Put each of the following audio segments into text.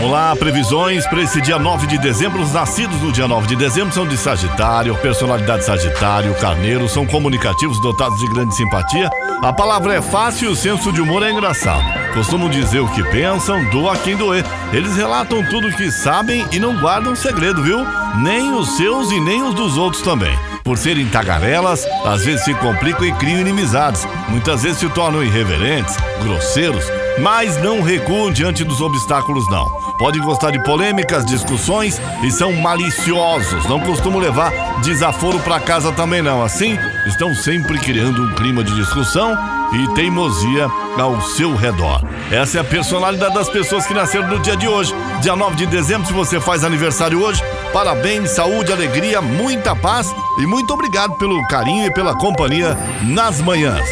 Vamos lá, previsões para esse dia 9 de dezembro. Os nascidos no dia 9 de dezembro são de Sagitário, personalidade Sagitário, Carneiro, são comunicativos, dotados de grande simpatia. A palavra é fácil e o senso de humor é engraçado. Costumam dizer o que pensam, doa quem doer. Eles relatam tudo o que sabem e não guardam segredo, viu? Nem os seus e nem os dos outros também. Por serem tagarelas, às vezes se complicam e criam inimizades. Muitas vezes se tornam irreverentes, grosseiros, mas não recuam diante dos obstáculos, não. Podem gostar de polêmicas, discussões e são maliciosos. Não costumam levar desaforo para casa também, não. Assim, estão sempre criando um clima de discussão e teimosia ao seu redor. Essa é a personalidade das pessoas que nasceram no dia de hoje, dia 9 de dezembro. Se você faz aniversário hoje, parabéns, saúde, alegria, muita paz e muito obrigado pelo carinho e pela companhia nas manhãs.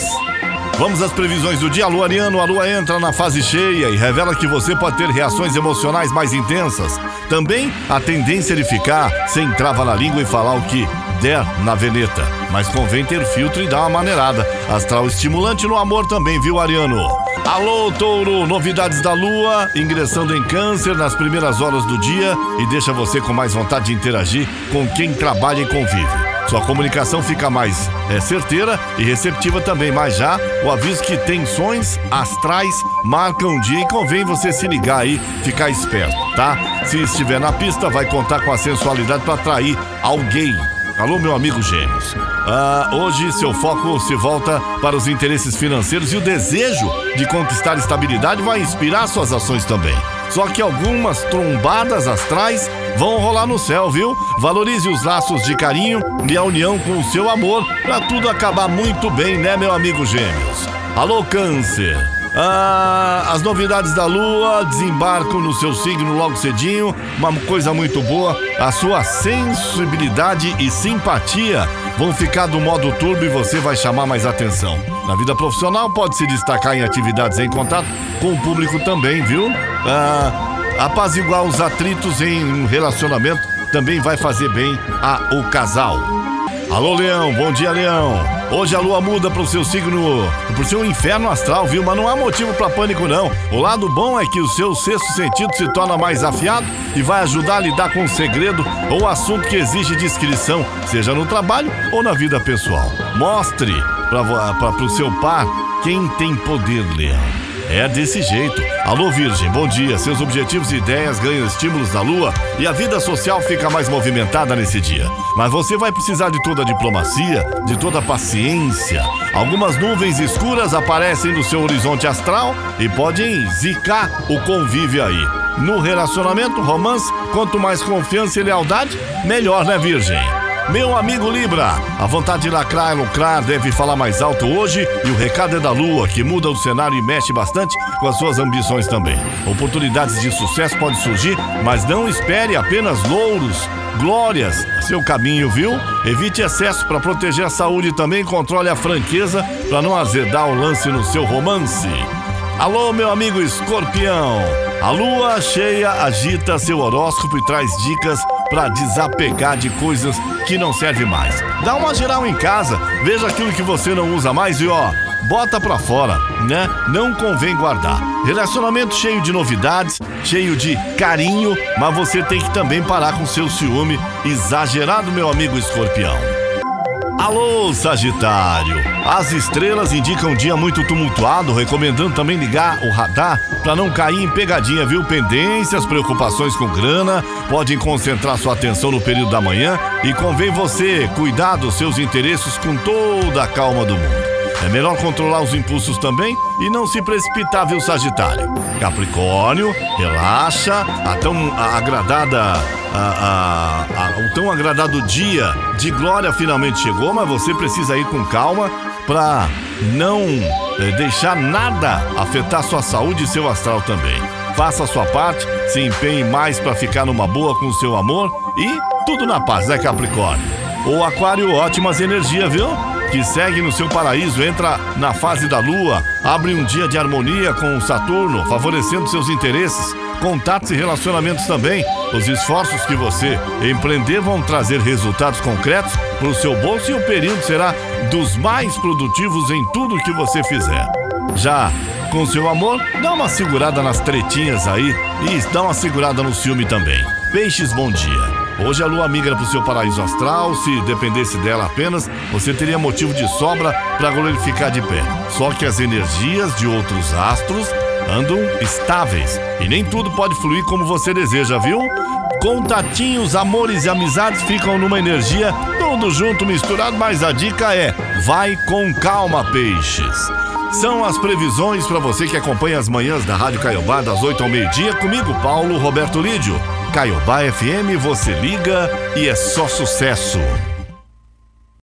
Vamos às previsões do dia. A lua ariano, a lua entra na fase cheia e revela que você pode ter reações emocionais mais intensas. Também a tendência de ficar sem trava na língua e falar o que der na veneta. Mas convém ter filtro e dar uma maneirada. Astral estimulante no amor também, viu, Ariano? Alô, touro! Novidades da lua, ingressando em câncer nas primeiras horas do dia e deixa você com mais vontade de interagir com quem trabalha e convive. Sua comunicação fica mais é, certeira e receptiva também, mas já o aviso que tensões astrais marcam um dia e convém você se ligar aí, ficar esperto, tá? Se estiver na pista, vai contar com a sensualidade para atrair alguém. Alô, meu amigo Gêmeos. Ah, hoje seu foco se volta para os interesses financeiros e o desejo de conquistar estabilidade vai inspirar suas ações também. Só que algumas trombadas astrais vão rolar no céu, viu? Valorize os laços de carinho e a união com o seu amor para tudo acabar muito bem, né, meu amigo Gêmeos? Alô, Câncer. Ah, as novidades da lua desembarcam no seu signo logo cedinho. Uma coisa muito boa, a sua sensibilidade e simpatia vão ficar do modo turbo e você vai chamar mais atenção. Na vida profissional, pode se destacar em atividades em contato com o público também, viu? Ah, apaziguar os atritos em um relacionamento também vai fazer bem ao casal. Alô, Leão, bom dia, Leão. Hoje a lua muda pro seu signo, pro seu inferno astral, viu? Mas não há motivo para pânico, não. O lado bom é que o seu sexto sentido se torna mais afiado e vai ajudar a lidar com um segredo ou assunto que exige discrição, seja no trabalho ou na vida pessoal. Mostre para o seu par quem tem poder, Leão. É desse jeito. Alô, Virgem, bom dia. Seus objetivos e ideias ganham estímulos da lua e a vida social fica mais movimentada nesse dia. Mas você vai precisar de toda a diplomacia, de toda a paciência. Algumas nuvens escuras aparecem no seu horizonte astral e podem zicar o convívio aí. No relacionamento, romance, quanto mais confiança e lealdade, melhor, né, Virgem? Meu amigo Libra, a vontade de lacrar e lucrar deve falar mais alto hoje e o recado é da lua, que muda o cenário e mexe bastante com as suas ambições também. Oportunidades de sucesso podem surgir, mas não espere apenas louros, glórias seu caminho, viu? Evite excesso para proteger a saúde e também controle a franqueza para não azedar o lance no seu romance. Alô, meu amigo escorpião! A lua cheia agita seu horóscopo e traz dicas para desapegar de coisas que não servem mais. Dá uma geral em casa, veja aquilo que você não usa mais e ó, bota pra fora, né? Não convém guardar. Relacionamento cheio de novidades, cheio de carinho, mas você tem que também parar com seu ciúme exagerado, meu amigo escorpião. Alô, Sagitário! As estrelas indicam um dia muito tumultuado, recomendando também ligar o radar para não cair em pegadinha, viu? Pendências, preocupações com grana, podem concentrar sua atenção no período da manhã e convém você cuidar dos seus interesses com toda a calma do mundo. É melhor controlar os impulsos também e não se precipitar, viu, Sagitário? Capricórnio, relaxa, a tão agradada a, a, a, o tão agradado dia de glória finalmente chegou, mas você precisa ir com calma para não é, deixar nada afetar sua saúde e seu astral também. Faça a sua parte, se empenhe mais para ficar numa boa com o seu amor e tudo na paz, né, Capricórnio? O Aquário, ótimas energias, viu? Que segue no seu paraíso, entra na fase da lua, abre um dia de harmonia com o Saturno, favorecendo seus interesses contatos e relacionamentos também. Os esforços que você empreender vão trazer resultados concretos para o seu bolso e o período será dos mais produtivos em tudo que você fizer. Já com seu amor, dá uma segurada nas tretinhas aí e dá uma segurada no ciúme também. Peixes, bom dia. Hoje a lua migra para o seu paraíso astral. Se dependesse dela apenas, você teria motivo de sobra para glorificar de pé. Só que as energias de outros astros andam estáveis e nem tudo pode fluir como você deseja, viu? Contatinhos, amores e amizades ficam numa energia tudo junto, misturado, mas a dica é: vai com calma, peixes. São as previsões para você que acompanha as manhãs da Rádio Caiobá das 8 ao meio-dia comigo, Paulo Roberto Lídio. Caiobá FM, você liga e é só sucesso.